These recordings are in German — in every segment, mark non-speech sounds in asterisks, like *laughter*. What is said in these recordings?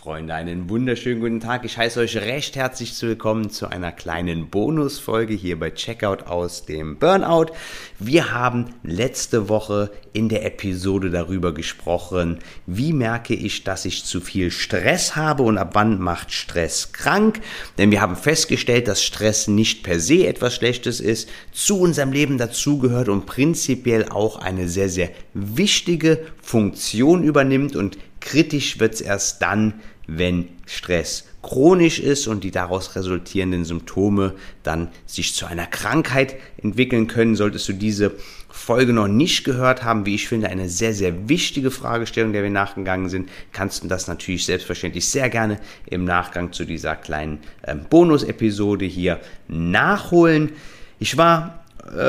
Freunde, einen wunderschönen guten Tag. Ich heiße euch recht herzlich willkommen zu einer kleinen Bonusfolge hier bei Checkout aus dem Burnout. Wir haben letzte Woche in der Episode darüber gesprochen, wie merke ich, dass ich zu viel Stress habe und ab wann macht Stress krank. Denn wir haben festgestellt, dass Stress nicht per se etwas Schlechtes ist, zu unserem Leben dazugehört und prinzipiell auch eine sehr, sehr wichtige Funktion übernimmt und Kritisch wird es erst dann, wenn Stress chronisch ist und die daraus resultierenden Symptome dann sich zu einer Krankheit entwickeln können. Solltest du diese Folge noch nicht gehört haben, wie ich finde, eine sehr, sehr wichtige Fragestellung, der wir nachgegangen sind, kannst du das natürlich selbstverständlich sehr gerne im Nachgang zu dieser kleinen ähm, Bonus-Episode hier nachholen. Ich war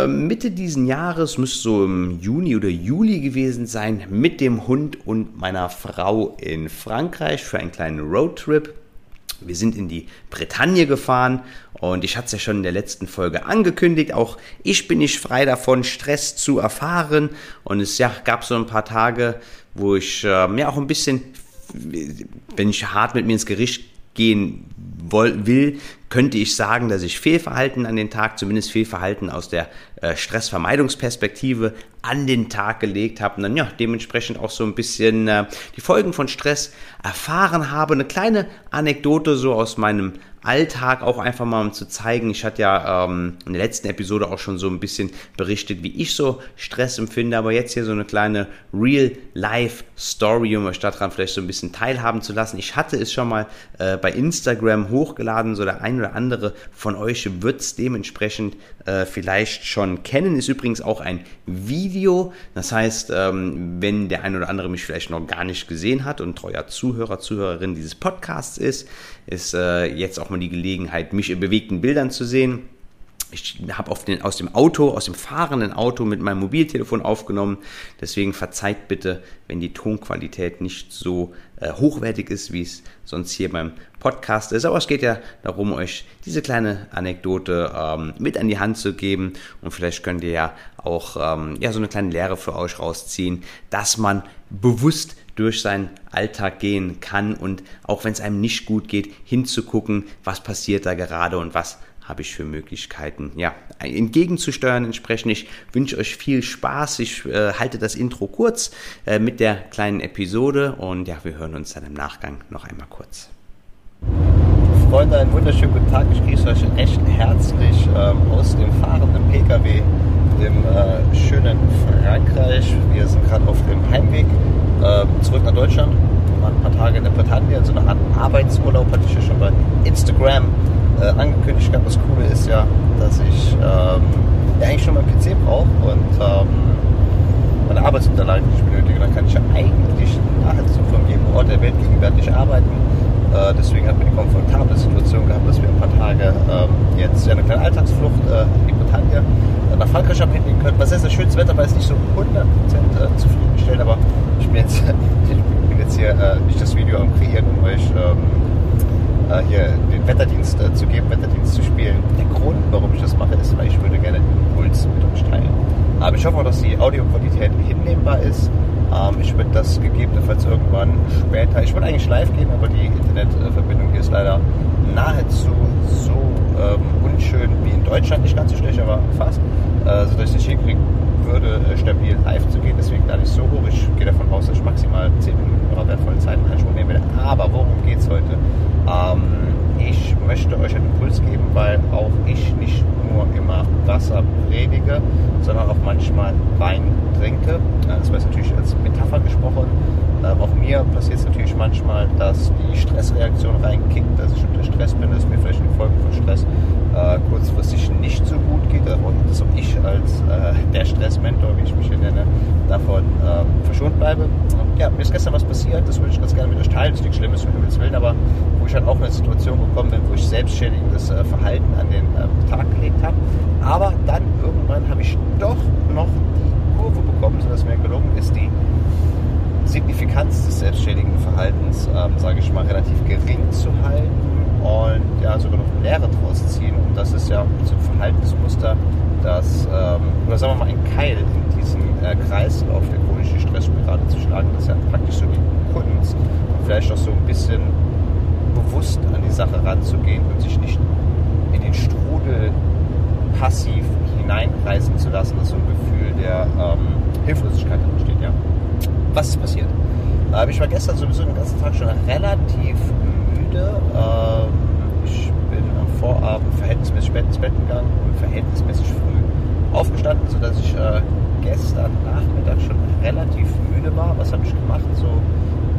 Mitte diesen Jahres, müsste so im Juni oder Juli gewesen sein, mit dem Hund und meiner Frau in Frankreich für einen kleinen Roadtrip. Wir sind in die Bretagne gefahren und ich hatte es ja schon in der letzten Folge angekündigt. Auch ich bin nicht frei davon, Stress zu erfahren. Und es ja, gab so ein paar Tage, wo ich äh, ja auch ein bisschen, wenn ich hart mit mir ins Gericht gehen will, könnte ich sagen, dass ich Fehlverhalten an den Tag, zumindest Fehlverhalten aus der äh, Stressvermeidungsperspektive an den Tag gelegt habe und dann ja dementsprechend auch so ein bisschen äh, die Folgen von Stress erfahren habe. Eine kleine Anekdote so aus meinem Alltag auch einfach mal um zu zeigen. Ich hatte ja ähm, in der letzten Episode auch schon so ein bisschen berichtet, wie ich so Stress empfinde, aber jetzt hier so eine kleine Real-Life-Story, um euch daran vielleicht so ein bisschen teilhaben zu lassen. Ich hatte es schon mal äh, bei Instagram hochgeladen, so der ein oder andere von euch wird es dementsprechend äh, vielleicht schon kennen. Ist übrigens auch ein Video, das heißt, ähm, wenn der ein oder andere mich vielleicht noch gar nicht gesehen hat und treuer Zuhörer, Zuhörerin dieses Podcasts ist, ist äh, jetzt auch mal die Gelegenheit, mich in bewegten Bildern zu sehen. Ich habe aus dem Auto, aus dem fahrenden Auto mit meinem Mobiltelefon aufgenommen. Deswegen verzeiht bitte, wenn die Tonqualität nicht so äh, hochwertig ist, wie es sonst hier beim Podcast ist. Aber es geht ja darum, euch diese kleine Anekdote ähm, mit an die Hand zu geben. Und vielleicht könnt ihr ja auch ähm, ja, so eine kleine Lehre für euch rausziehen, dass man bewusst durch seinen Alltag gehen kann und auch wenn es einem nicht gut geht, hinzugucken, was passiert da gerade und was habe ich für Möglichkeiten, ja, entgegenzusteuern entsprechend. Ich wünsche euch viel Spaß. Ich äh, halte das Intro kurz äh, mit der kleinen Episode und ja, wir hören uns dann im Nachgang noch einmal kurz. Freunde, einen wunderschönen guten Tag. Ich grüße euch recht herzlich ähm, aus dem fahrenden PKW im äh, schönen Frankreich. Wir sind gerade auf dem Heimweg äh, zurück nach Deutschland. Wir waren ein paar Tage in der Bretagne, so eine Art Arbeitsurlaub hatte ich ja schon bei Instagram äh, angekündigt gehabt. Das Coole ist ja, dass ich ähm, ja eigentlich schon meinen PC brauche und ähm, meine Arbeitsunterlagen nicht benötige. Dann kann ich ja eigentlich nahezu von jedem Ort der Welt gegenwärtig arbeiten. Äh, deswegen hatten wir die komfortable Situation gehabt, dass wir ein paar Tage ähm, jetzt ja, eine kleine Alltagsflucht äh, in Bretagne äh, nach Frankreich abhängen können. Was sehr, sehr schönes Wetter, weil es nicht so 100% äh, zufriedenstellt, aber ich bin jetzt, *laughs* ich bin jetzt hier äh, nicht das Video am Kreieren, um euch ähm, äh, hier Wetterdienst äh, zu geben, Wetterdienst zu spielen. Der Grund, warum ich das mache, ist, weil ich würde gerne Impuls mit euch teilen. Aber ich hoffe auch, dass die Audioqualität hinnehmbar ist. Ähm, ich würde das gegebenenfalls irgendwann später, ich wollte eigentlich live gehen, aber die Internetverbindung hier ist leider nahezu so ähm, unschön wie in Deutschland, nicht ganz so schlecht, aber fast, äh, sodass ich nicht hinkriegen würde, äh, stabil live zu gehen. Deswegen gar nicht so hoch. Ich gehe davon aus, dass ich maximal 10 Minuten eurer wertvollen Zeit in Anspruch nehmen werde. Aber worum geht es heute? Ähm, ich möchte euch einen Impuls geben, weil auch ich nicht nur immer Wasser predige, sondern auch manchmal Wein trinke. Das war natürlich als Metapher gesprochen. Ähm, auch mir passiert es natürlich manchmal, dass die Stressreaktion reinkickt, dass ich unter Stress bin, dass mir vielleicht in Folge von Stress äh, kurzfristig nicht so gut geht und dass auch ich als äh, *laughs* der Stressmentor, wie ich mich hier nenne, davon äh, verschont bleibe. Und ja, mir ist gestern was passiert, das würde ich ganz gerne mit euch teilen, das ist nichts Schlimmes, um Himmels Willen, aber wo ich halt auch in eine Situation gekommen bin, wo ich selbstschädigendes äh, Verhalten an den ähm, Tag gelegt habe. Aber dann irgendwann habe ich doch noch die Kurve bekommen, sodass mir gelungen ist, die Signifikanz des selbstschädigenden Verhaltens, ähm, sage ich mal, relativ gering zu halten und ja, sogar noch eine Lehre draus ziehen. Und das ist ja so ein Verhaltensmuster, das, ähm, oder sagen wir mal, ein Keil in diesen äh, Kreislauf der chronischen Stressspirale zu schlagen. Das ist ja praktisch so die Kunst. Und vielleicht auch so ein bisschen bewusst an die Sache ranzugehen und sich nicht in den Strudel passiv hineinreißen zu lassen. Das ist so ein Gefühl der ähm, Hilflosigkeit entsteht, ja. Was ist passiert? Äh, ich war gestern sowieso den ganzen Tag schon relativ müde. Ähm, am Vorabend verhältnismäßig spät ins Bett gegangen und verhältnismäßig früh aufgestanden, sodass ich äh, gestern Nachmittag schon relativ müde war. Was habe ich gemacht? So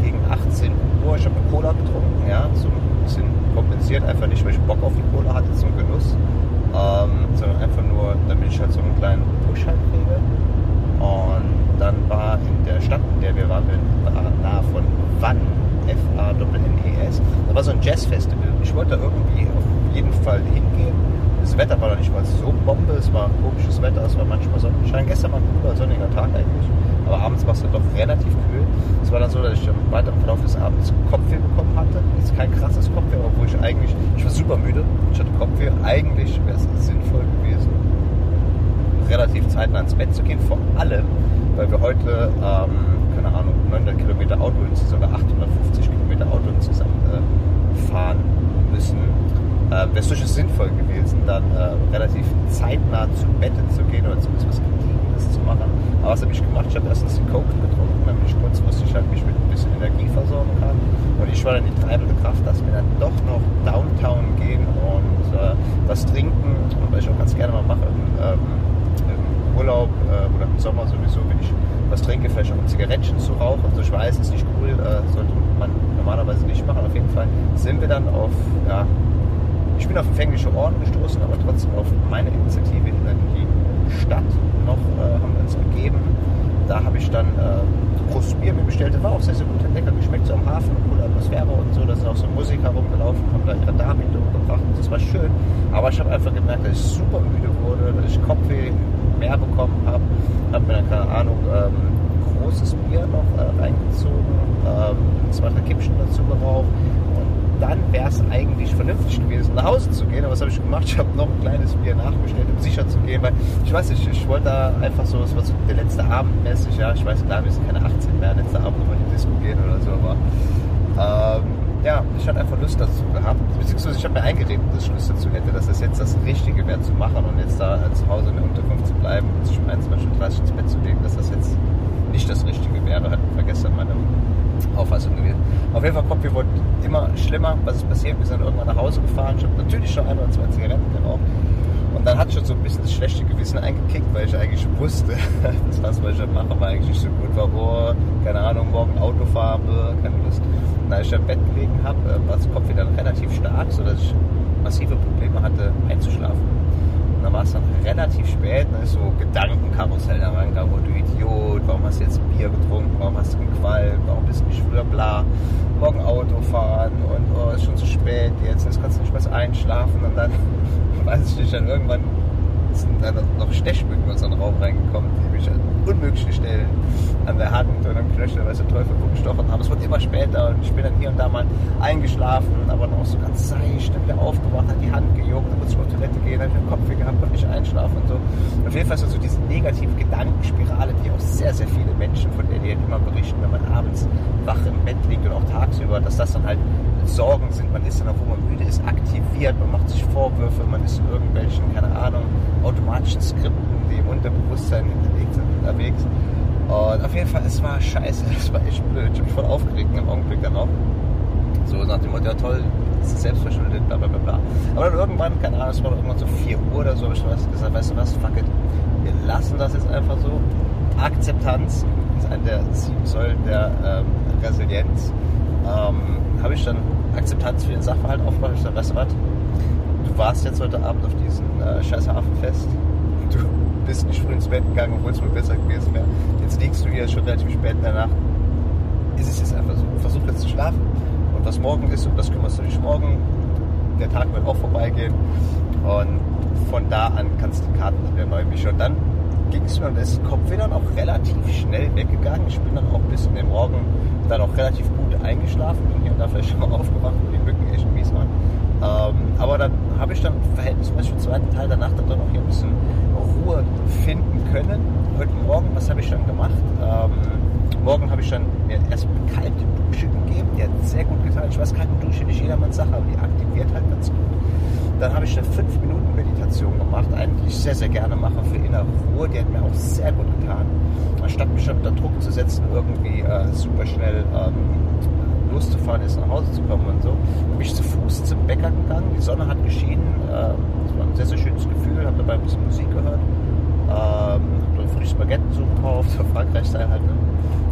gegen 18 Uhr. Ich habe eine Cola getrunken, ja, so ein bisschen kompensiert, einfach nicht, weil ich Bock auf die Cola hatte zum Genuss, ähm, sondern einfach nur, damit ich halt so einen kleinen Push halt kriege. Und dann war in der Stadt, in der wir waren, war nahe von Wann, F-A-N-N-E-S, da war so ein Jazzfestival. Ich wollte da irgendwie auf jeden Fall hingehen. Das Wetter war noch nicht mal so Bombe, es war komisches Wetter, es war manchmal Sonnenschein. Gestern war ein cooler sonniger Tag eigentlich, aber abends war es dann doch relativ kühl. Es war dann so, dass ich im weiteren Verlauf des Abends Kopfweh bekommen hatte. Jetzt kein krasses Kopfweh, obwohl ich eigentlich, ich war super müde, ich hatte Kopfweh. Eigentlich wäre es sinnvoll gewesen, relativ zeitnah ins Bett zu gehen, vor allem, weil wir heute, ähm, keine Ahnung, 900 Kilometer Auto insgesamt oder 850 Kilometer Auto insgesamt äh, fahren müssen. Äh, wäre es durchaus sinnvoll gewesen, dann äh, relativ zeitnah zu Bett zu gehen oder zumindest was Gediegenes zu machen. Aber was habe ich gemacht? Ich habe erstens die Coke getrunken, damit ich kurzfristig halt mich mit ein bisschen Energie versorgen kann. Und ich war dann die treibende Kraft, dass wir dann doch noch Downtown gehen und äh, was trinken. Und was ich auch ganz gerne mal mache, ähm, im Urlaub äh, oder im Sommer sowieso, wenn ich was trinke, vielleicht auch ein Zigarettchen zu rauchen. Also ich weiß, ist nicht cool, äh, sollte man normalerweise nicht machen. Auf jeden Fall sind wir dann auf, ja, ich bin auf empfängliche Ohren gestoßen, aber trotzdem auf meine Initiative in die Stadt noch äh, haben wir uns begeben. Da habe ich dann äh, großes Bier mir bestellt. Das war auch sehr, sehr gut, hat lecker geschmeckt, so am Hafen, coole Atmosphäre und so. Da sind auch so Musiker rumgelaufen, haben da ihre Darbietung gebracht. Das war schön. Aber ich habe einfach gemerkt, dass ich super müde wurde, dass ich Kopfweh mehr bekommen habe. Habe mir dann, keine Ahnung, ähm, großes Bier noch äh, reingezogen, ähm, zwei, drei Kippchen dazu geraucht. Und dann wäre es eigentlich vernünftig gewesen, nach Hause zu gehen. Aber was habe ich gemacht? Ich habe noch ein kleines Bier nachbestellt, um sicher zu gehen, weil ich weiß nicht, ich wollte da einfach so, es war so der letzte Abend mäßig, ja, ich weiß klar, wir sind keine 18 mehr, letzter Abend nochmal in die Disco gehen oder so, aber ähm, ja, ich hatte einfach Lust dazu gehabt, beziehungsweise ich habe mir eingeredet, dass ich Lust dazu hätte, dass das jetzt das Richtige wäre zu machen und jetzt da zu Hause in der Unterkunft zu bleiben und sich um 21.30 Uhr ins Bett zu legen, dass das jetzt nicht das Richtige wäre, hat vergessen meine Auffassung gewesen. Auf jeden Fall kommt wir wurden immer schlimmer, was ist passiert, wir sind irgendwann nach Hause gefahren, ich habe natürlich schon ein oder zwei Zigaretten geraucht und dann hat schon so ein bisschen das schlechte Gewissen eingekickt, weil ich eigentlich wusste, *laughs* dass das, was ich mache, war eigentlich nicht so gut war. Oh, keine Ahnung, morgen Auto fahren, keine Lust. Und als ich im Bett gelegen habe, war das Kopf wieder relativ stark, sodass ich massive Probleme hatte, einzuschlafen. Und dann war es dann relativ spät, dann ist so Gedankenkarussell da reingegangen, oh du Idiot, warum hast du jetzt Bier getrunken, warum hast du gequalmt, warum bist du nicht früher bla, morgen Auto fahren und oh, ist schon zu spät jetzt, jetzt kannst du nicht mehr einschlafen und dann *laughs* weiß ich nicht, dann irgendwann sind dann noch Stechmücken in unseren Raum reingekommen, die mich an unmöglichen Stellen an der Hand und am Knöchel, weiß der Teufel, wo gestochen haben. Es wurde immer später und ich bin dann hier und da mal eingeschlafen, aber noch so ganz seicht, dann wieder aufgewacht, hat die Hand gejuckt, dann musste ich auf Toilette gehen, habe ich den Kopf gehabt, konnte nicht einschlafen und so. Auf jeden Fall ist so diese negative Gedankenspirale, die auch sehr, sehr viele Menschen, von denen die immer berichten, wenn man abends wach im Bett liegt und auch tagsüber, dass das dann halt Sorgen sind. Man ist dann auch, wo man müde ist, aktiviert, man macht sich Vorwürfe, man ist in irgendwelchen, keine Ahnung, automatischen Skripten, die im Unterbewusstsein hinterlegt sind, unterwegs. Und auf jeden Fall, es war scheiße, *laughs* es war echt blöd. Ich mich voll aufgeregt im Augenblick dann auch. So nach dem Motto, ja toll, das ist selbstverschuldet, bla bla bla bla. Aber dann irgendwann, keine Ahnung, es war irgendwann so 4 Uhr oder so, habe ich gesagt, weißt du was, fuck it, wir lassen das jetzt einfach so. Akzeptanz ist eine der sieben Säulen der ähm, Resilienz. Ähm, habe ich dann Akzeptanz für den Sachverhalt aufgebracht. Ich gesagt, weißt du was, du warst jetzt heute Abend auf diesem äh, scheiß Hafenfest. Du bist nicht früh ins Bett gegangen, obwohl es mir besser gewesen wäre. Jetzt liegst du hier schon relativ spät in der Nacht. Ist es jetzt einfach so. Versuch jetzt zu schlafen. Und was morgen ist, um das kümmerst du dich morgen. Der Tag wird auch vorbeigehen. Und von da an kannst du die Karten wieder neu mischen. Und dann ging es mir und ist Kopfweh dann auch relativ schnell weggegangen. Ich bin dann auch bis in den Morgen dann auch relativ gut eingeschlafen, bin hier und da vielleicht schon mal aufgewacht, wo die Mücken echt mies waren. Ähm, aber dann habe ich dann verhältnismäßig im zweiten Teil der Nacht dann doch noch hier ein bisschen Ruhe finden können. Heute Was habe ich dann gemacht? Ähm, morgen habe ich dann mir erst eine kalte Dusche gegeben, die hat sehr gut getan. Ich weiß, kalte Dusche nicht jedermanns Sache, aber die aktiviert halt ganz gut. Dann habe ich eine 5 Minuten Meditation gemacht, eine, die ich sehr, sehr gerne mache für innere Ruhe. Die hat mir auch sehr gut getan. Anstatt mich unter Druck zu setzen, irgendwie äh, super schnell ähm, loszufahren ist, nach Hause zu kommen und so, bin ich zu Fuß zum Bäcker gegangen. Die Sonne hat geschienen. Äh, das war ein sehr, sehr schönes Gefühl. Habe dabei ein bisschen Musik gehört. Ähm, frische Spaghetti so gekauft, für Frankreich sei halt ne?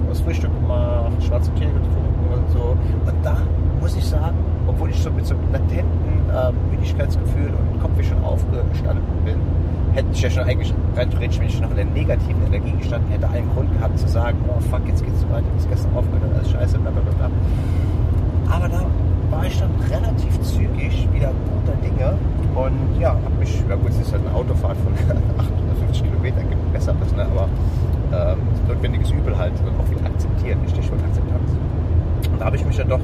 was Frühstück gemacht, schwarze Tee getrunken und so. Und da muss ich sagen, obwohl ich so mit so einem latenten äh, Müdigkeitsgefühl und Kopf schon aufgestanden bin, hätte ich ja schon eigentlich rein theoretisch, wenn ich noch in der negativen Energie gestanden hätte, einen Grund gehabt zu sagen, oh fuck, jetzt geht's so weiter, bis gestern aufgehört, alles scheiße, bla bla bla. Aber da war ich dann relativ zügig wieder guter Dinge und ja, hab mich, ja gut, es ist halt eine Autofahrt von *laughs* 850 Kilometern, gibt besseres, ne? aber ähm, notwendiges Übel halt auch wieder akzeptieren, Stichwort Akzeptanz. Und da habe ich mich dann doch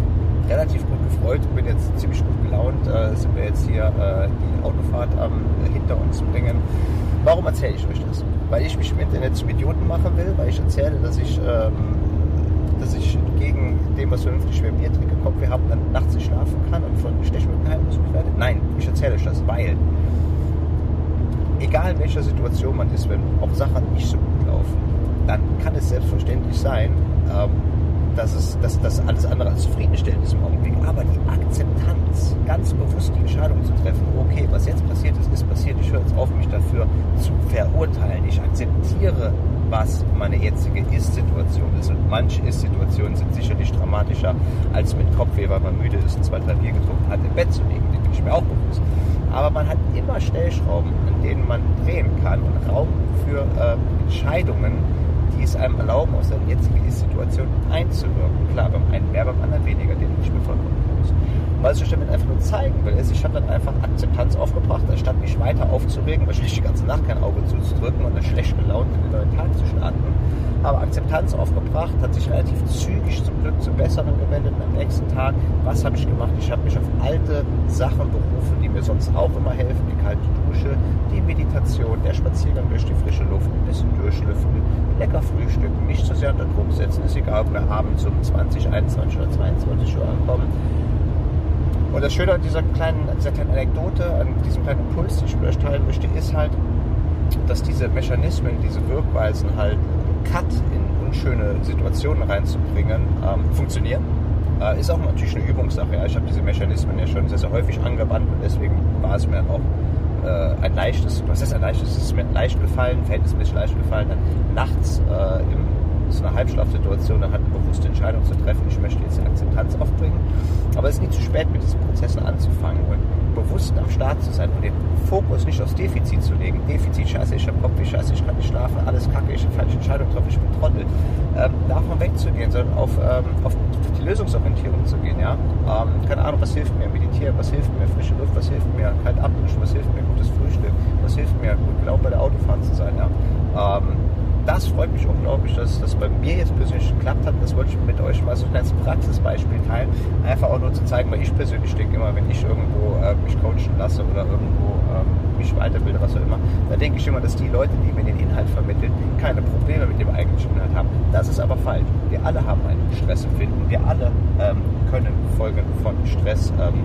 relativ gut gefreut, bin jetzt ziemlich gut gelaunt, äh, sind wir jetzt hier äh, die Autofahrt ähm, hinter uns bringen. Warum erzähle ich euch das? Weil ich mich im Internet zum Idioten machen will, weil ich erzähle, dass ich, ähm, dass ich gegen dem, was vernünftig schwer Bier trinke, wir haben, dann nachts nicht schlafen kann und von Stechmücken heimgesucht werde. Nein, ich erzähle euch das, weil egal in welcher Situation man ist, wenn auch Sachen nicht so gut laufen, dann kann es selbstverständlich sein, ähm, dass, es, dass das alles andere als zufriedenstellend ist im Augenblick. Aber die Akzeptanz, ganz bewusst die Entscheidung zu treffen, okay, was jetzt passiert ist, ist passiert, ich höre jetzt auf, mich dafür zu verurteilen. Ich akzeptiere, was meine jetzige Ist-Situation ist. Und manche Ist-Situationen sind sicherlich dramatischer, als mit Kopfweh, weil man müde ist und zwei, drei Bier getrunken hat, im Bett zu liegen. Ich mir auch bewusst. Aber man hat immer Stellschrauben, an denen man drehen kann und Raum für äh, Entscheidungen, die es einem erlauben, aus seiner jetzigen Ist-Situation einzuwirken. Klar, beim einen mehr, beim anderen weniger, den ich mir vollkommen Und was ich damit einfach nur zeigen will, ist, ich habe dann einfach Akzeptanz aufgebracht, anstatt mich weiter aufzuregen, wahrscheinlich die ganze Nacht kein Auge zuzudrücken und dann schlecht gelaunt in den neuen Tag zu starten. Aber Akzeptanz aufgebracht, hat sich relativ zügig zum Glück zum Besseren gewendet am nächsten Tag. Was habe ich gemacht? Ich habe mich auf alte Sachen berufen, die mir sonst auch immer helfen. Die kalte Dusche, die Meditation, der Spaziergang durch die frische Luft, ein bisschen durchlüften, lecker frühstücken, nicht zu sehr unter Druck setzen. Ist egal, ob wir abends um 20, 21 oder 22 Uhr ankommen. Und das Schöne an dieser kleinen, dieser kleinen Anekdote, an diesem kleinen Impuls, den ich euch teilen möchte, ist halt, dass diese Mechanismen, diese Wirkweisen halt Cut in unschöne Situationen reinzubringen, ähm, funktionieren. Äh, ist auch natürlich eine Übungssache. Ja. Ich habe diese Mechanismen ja schon sehr, sehr häufig angewandt und deswegen war es mir auch äh, ein leichtes, was ist ein leichtes? Es ist mir leicht gefallen, verhältnismäßig leicht gefallen, dann nachts äh, im so einer Halbschlafsituation dann halt eine bewusste Entscheidung zu treffen, ich möchte jetzt die Akzeptanz aufbringen. Aber es ist nie zu spät, mit diesen Prozessen anzufangen und bewusst am Start zu sein und den Fokus nicht aufs Defizit zu legen. Defizit, scheiße, ich habe Kopf, scheiße, ich kann nicht schlafen, alles kacke, ich habe falsche Entscheidung getroffen, ich bin Trottel. Ähm, davon wegzugehen, sondern auf, ähm, auf die Lösungsorientierung zu gehen. Ja? Ähm, keine Ahnung, was hilft mir? Meditieren, was hilft mir? Frische Luft, was hilft mir? Kalt abduschen, was hilft mir? Gutes Frühstück, was hilft mir? Gut genau bei der Autofahren zu sein. Ja? Das freut mich unglaublich, dass das bei mir jetzt persönlich geklappt hat. Das wollte ich mit euch mal so ein kleines Praxisbeispiel teilen. Einfach auch nur zu zeigen, weil ich persönlich denke immer, wenn ich irgendwo äh, mich coachen lasse oder irgendwo ähm, mich weiterbilde, was auch immer, da denke ich immer, dass die Leute, die mir den Inhalt vermitteln, keine Probleme mit dem eigentlichen Inhalt haben. Das ist aber falsch. Wir alle haben ein Stressempfinden. Wir alle ähm, können Folgen von Stress ähm,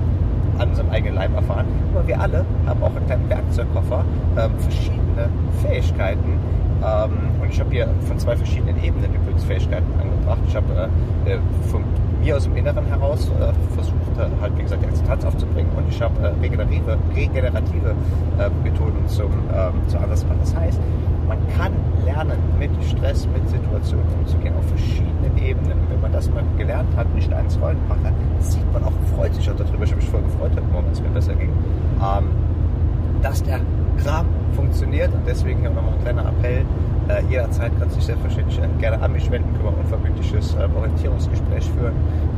an unserem eigenen Leib erfahren. Aber wir alle haben auch einen kleinen Werkzeugkoffer, ähm, verschiedene Fähigkeiten, ähm, und ich habe hier von zwei verschiedenen Ebenen Gefühlsfähigkeiten angebracht. Ich habe äh, von mir aus dem Inneren heraus äh, versucht, äh, halt wie gesagt die Akzeptanz aufzubringen und ich habe äh, regenerative, regenerative äh, Methoden zum, ähm, zu anders machen. Das heißt, man kann lernen, mit Stress, mit Situationen umzugehen, auf verschiedenen Ebenen. Und wenn man das mal gelernt hat, nicht eins Rollen gemacht hat, sieht man auch, freut sich auch darüber. Ich habe mich voll gefreut heute Morgen, als es mir besser ging. Ähm, dass der Kram funktioniert und deswegen hier nochmal ein kleiner Appell. Äh, jederzeit kannst du dich selbstverständlich äh, gerne an mich wenden, können wir ein unverbindliches äh, Orientierungsgespräch führen,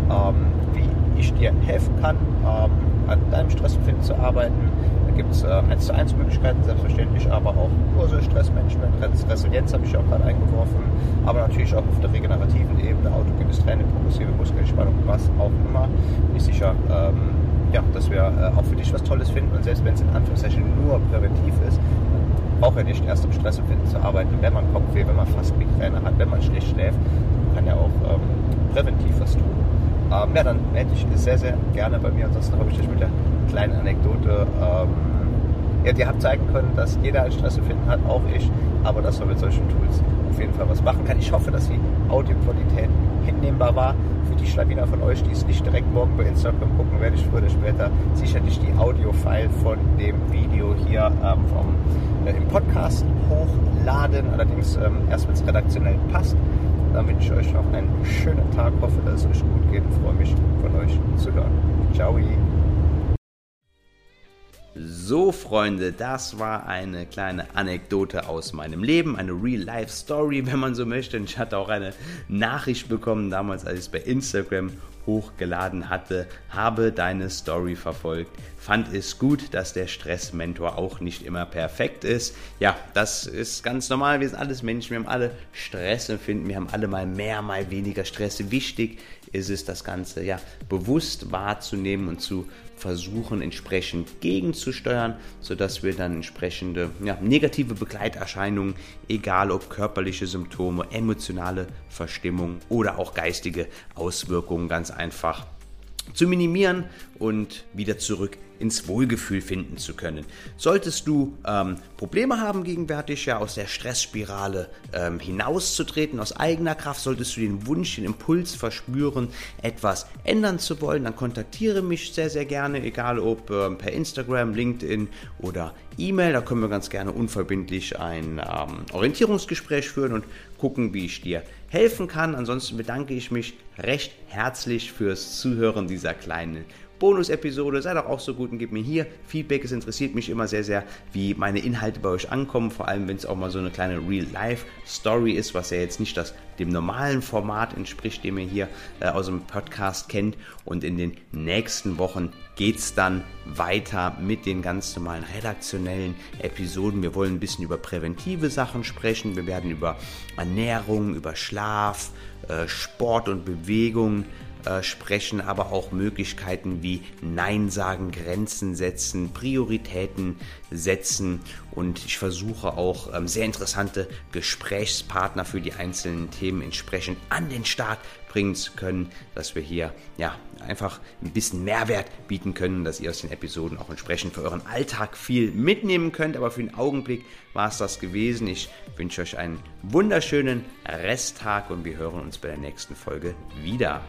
ähm, wie ich dir helfen kann, ähm, an deinem Stressempfinden zu arbeiten, gibt es äh, 1 zu 1 Möglichkeiten, selbstverständlich, aber auch Kurse, Stressmanagement, Resilienz habe ich auch gerade eingeworfen, aber natürlich auch auf der regenerativen Ebene, autogenes Training, progressive Muskelentspannung, was auch immer. Bin ich sicher, ähm, ja, dass wir äh, auch für dich was Tolles finden und selbst wenn es in Anführungszeichen nur präventiv ist, braucht er nicht erst am Stressempfinden zu arbeiten, wenn man Kopfweh, wenn man fast Migräne hat, wenn man schlecht schläft, kann ja auch ähm, präventiv was tun. Ähm, ja, dann hätte ich sehr, sehr gerne bei mir. Ansonsten habe ich dich mit der kleinen Anekdote ähm, ja, dir habe zeigen können, dass jeder ein Stressempfinden hat, auch ich, aber dass man mit solchen Tools auf jeden Fall was machen kann. Ich hoffe, dass die Audioqualität hinnehmbar war. Für die Schlawiner von euch, die es nicht direkt morgen bei Instagram gucken, werde ich früher oder später sicherlich die Audio-File von dem Video hier ähm, vom, äh, im Podcast hochladen. Allerdings ähm, erst, wenn es redaktionell passt. Dann wünsche ich euch noch einen schönen Tag. Hoffe, dass es euch gut geht und freue mich, von euch zu hören. Ciao. So, Freunde, das war eine kleine Anekdote aus meinem Leben, eine Real-Life-Story, wenn man so möchte. Und ich hatte auch eine Nachricht bekommen, damals, als ich es bei Instagram hochgeladen hatte, habe deine Story verfolgt. Fand es gut, dass der Stressmentor auch nicht immer perfekt ist. Ja, das ist ganz normal. Wir sind alles Menschen, wir haben alle Stress empfinden, wir haben alle mal mehr, mal weniger Stress. Wichtig ist es, das Ganze ja bewusst wahrzunehmen und zu versuchen, entsprechend gegenzusteuern, sodass wir dann entsprechende ja, negative Begleiterscheinungen, egal ob körperliche Symptome, emotionale Verstimmung oder auch geistige Auswirkungen ganz einfach zu minimieren und wieder zurück ins Wohlgefühl finden zu können. Solltest du ähm, Probleme haben gegenwärtig, ja aus der Stressspirale ähm, hinauszutreten, aus eigener Kraft, solltest du den Wunsch, den Impuls verspüren, etwas ändern zu wollen, dann kontaktiere mich sehr, sehr gerne, egal ob ähm, per Instagram, LinkedIn oder E-Mail. Da können wir ganz gerne unverbindlich ein ähm, Orientierungsgespräch führen und gucken, wie ich dir helfen kann. Ansonsten bedanke ich mich recht herzlich fürs Zuhören dieser kleinen Bonus-Episode. Sei doch auch so gut und gib mir hier Feedback. Es interessiert mich immer sehr, sehr, wie meine Inhalte bei euch ankommen. Vor allem, wenn es auch mal so eine kleine Real-Life-Story ist, was ja jetzt nicht das, dem normalen Format entspricht, den ihr hier äh, aus dem Podcast kennt. Und in den nächsten Wochen geht es dann weiter mit den ganz normalen redaktionellen Episoden. Wir wollen ein bisschen über präventive Sachen sprechen. Wir werden über Ernährung, über Schlaf, äh, Sport und Bewegung äh, sprechen, aber auch Möglichkeiten wie Nein sagen, Grenzen setzen, Prioritäten setzen und ich versuche auch ähm, sehr interessante Gesprächspartner für die einzelnen Themen entsprechend an den Start bringen zu können, dass wir hier ja einfach ein bisschen Mehrwert bieten können, dass ihr aus den Episoden auch entsprechend für euren Alltag viel mitnehmen könnt. Aber für den Augenblick war es das gewesen. Ich wünsche euch einen wunderschönen Resttag und wir hören uns bei der nächsten Folge wieder.